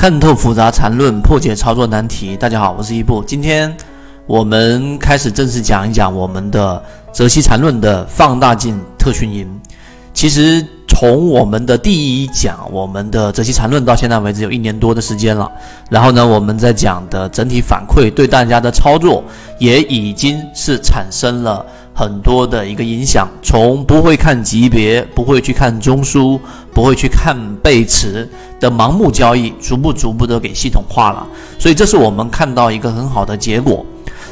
看透复杂缠论，破解操作难题。大家好，我是一步。今天我们开始正式讲一讲我们的泽西缠论的放大镜特训营。其实从我们的第一讲，我们的泽西缠论到现在为止有一年多的时间了。然后呢，我们在讲的整体反馈对大家的操作也已经是产生了。很多的一个影响，从不会看级别、不会去看中枢、不会去看背驰的盲目交易，逐步逐步的给系统化了。所以这是我们看到一个很好的结果。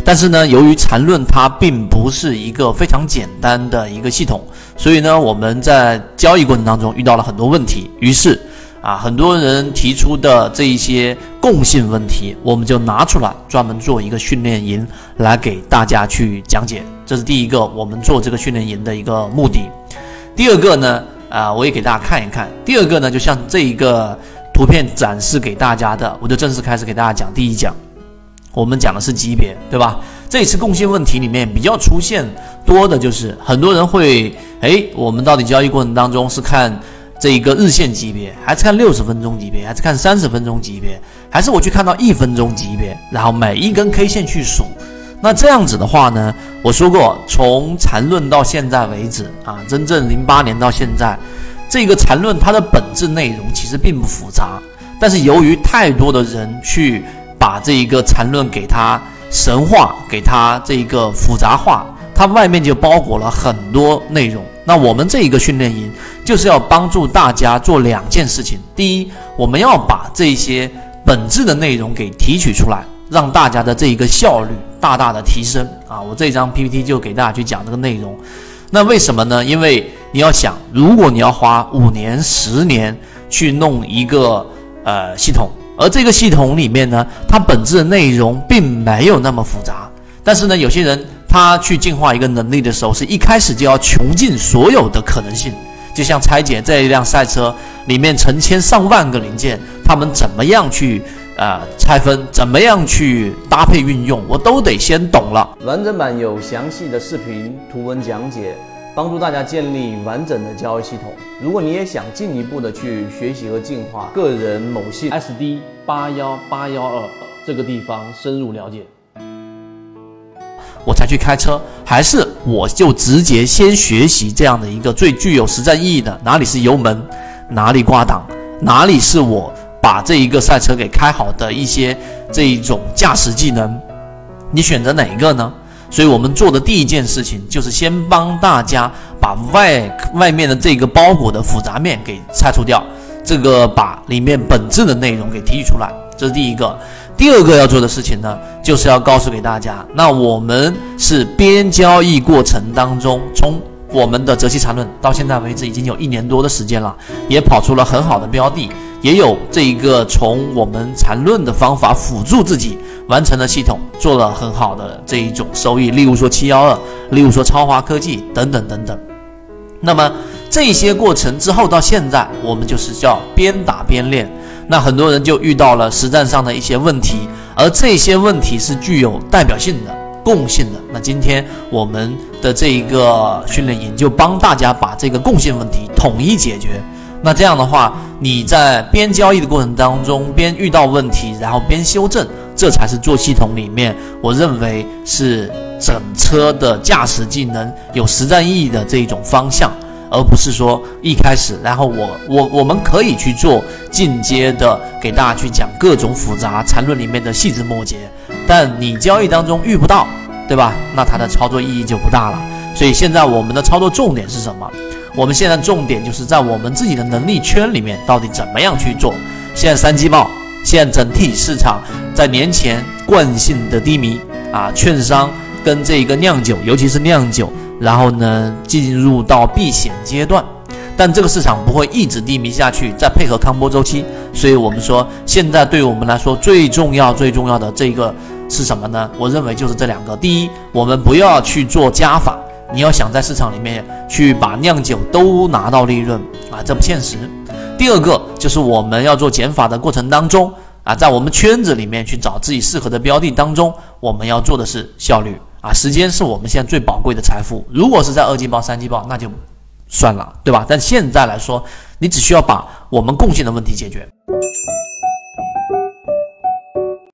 但是呢，由于缠论它并不是一个非常简单的一个系统，所以呢，我们在交易过程当中遇到了很多问题。于是。啊，很多人提出的这一些共性问题，我们就拿出来专门做一个训练营来给大家去讲解。这是第一个，我们做这个训练营的一个目的。第二个呢，啊，我也给大家看一看。第二个呢，就像这一个图片展示给大家的，我就正式开始给大家讲第一讲。我们讲的是级别，对吧？这一次共性问题里面比较出现多的就是很多人会，哎，我们到底交易过程当中是看。这一个日线级别，还是看六十分钟级别，还是看三十分钟级别，还是我去看到一分钟级别，然后每一根 K 线去数。那这样子的话呢，我说过，从缠论到现在为止啊，真正零八年到现在，这个缠论它的本质内容其实并不复杂，但是由于太多的人去把这一个缠论给它神话，给它这一个复杂化，它外面就包裹了很多内容。那我们这一个训练营就是要帮助大家做两件事情。第一，我们要把这些本质的内容给提取出来，让大家的这一个效率大大的提升啊！我这张 PPT 就给大家去讲这个内容。那为什么呢？因为你要想，如果你要花五年、十年去弄一个呃系统，而这个系统里面呢，它本质的内容并没有那么复杂，但是呢，有些人。他去进化一个能力的时候，是一开始就要穷尽所有的可能性，就像拆解这一辆赛车里面成千上万个零件，他们怎么样去呃拆分，怎么样去搭配运用，我都得先懂了。完整版有详细的视频图文讲解，帮助大家建立完整的交易系统。如果你也想进一步的去学习和进化个人某信 SD 八幺八幺二这个地方深入了解。我才去开车，还是我就直接先学习这样的一个最具有实战意义的，哪里是油门，哪里挂档，哪里是我把这一个赛车给开好的一些这一种驾驶技能，你选择哪一个呢？所以我们做的第一件事情就是先帮大家把外外面的这个包裹的复杂面给拆除掉，这个把里面本质的内容给提取出来，这是第一个。第二个要做的事情呢，就是要告诉给大家，那我们是边交易过程当中，从我们的择期缠论到现在为止已经有一年多的时间了，也跑出了很好的标的，也有这一个从我们缠论的方法辅助自己完成了系统，做了很好的这一种收益，例如说七幺二，例如说超华科技等等等等。那么这些过程之后到现在，我们就是叫边打边练。那很多人就遇到了实战上的一些问题，而这些问题是具有代表性的、共性的。那今天我们的这一个训练营就帮大家把这个共性问题统一解决。那这样的话，你在边交易的过程当中，边遇到问题，然后边修正，这才是做系统里面我认为是整车的驾驶技能有实战意义的这一种方向。而不是说一开始，然后我我我们可以去做进阶的，给大家去讲各种复杂缠论里面的细枝末节，但你交易当中遇不到，对吧？那它的操作意义就不大了。所以现在我们的操作重点是什么？我们现在重点就是在我们自己的能力圈里面，到底怎么样去做？现在三季报，现在整体市场在年前惯性的低迷啊，券商跟这个酿酒，尤其是酿酒。然后呢，进入到避险阶段，但这个市场不会一直低迷下去，再配合康波周期，所以我们说，现在对我们来说最重要、最重要的这个是什么呢？我认为就是这两个。第一，我们不要去做加法，你要想在市场里面去把酿酒都拿到利润啊，这不现实。第二个就是我们要做减法的过程当中啊，在我们圈子里面去找自己适合的标的当中，我们要做的是效率。啊，时间是我们现在最宝贵的财富。如果是在二季报、三季报，那就算了，对吧？但现在来说，你只需要把我们贡献的问题解决。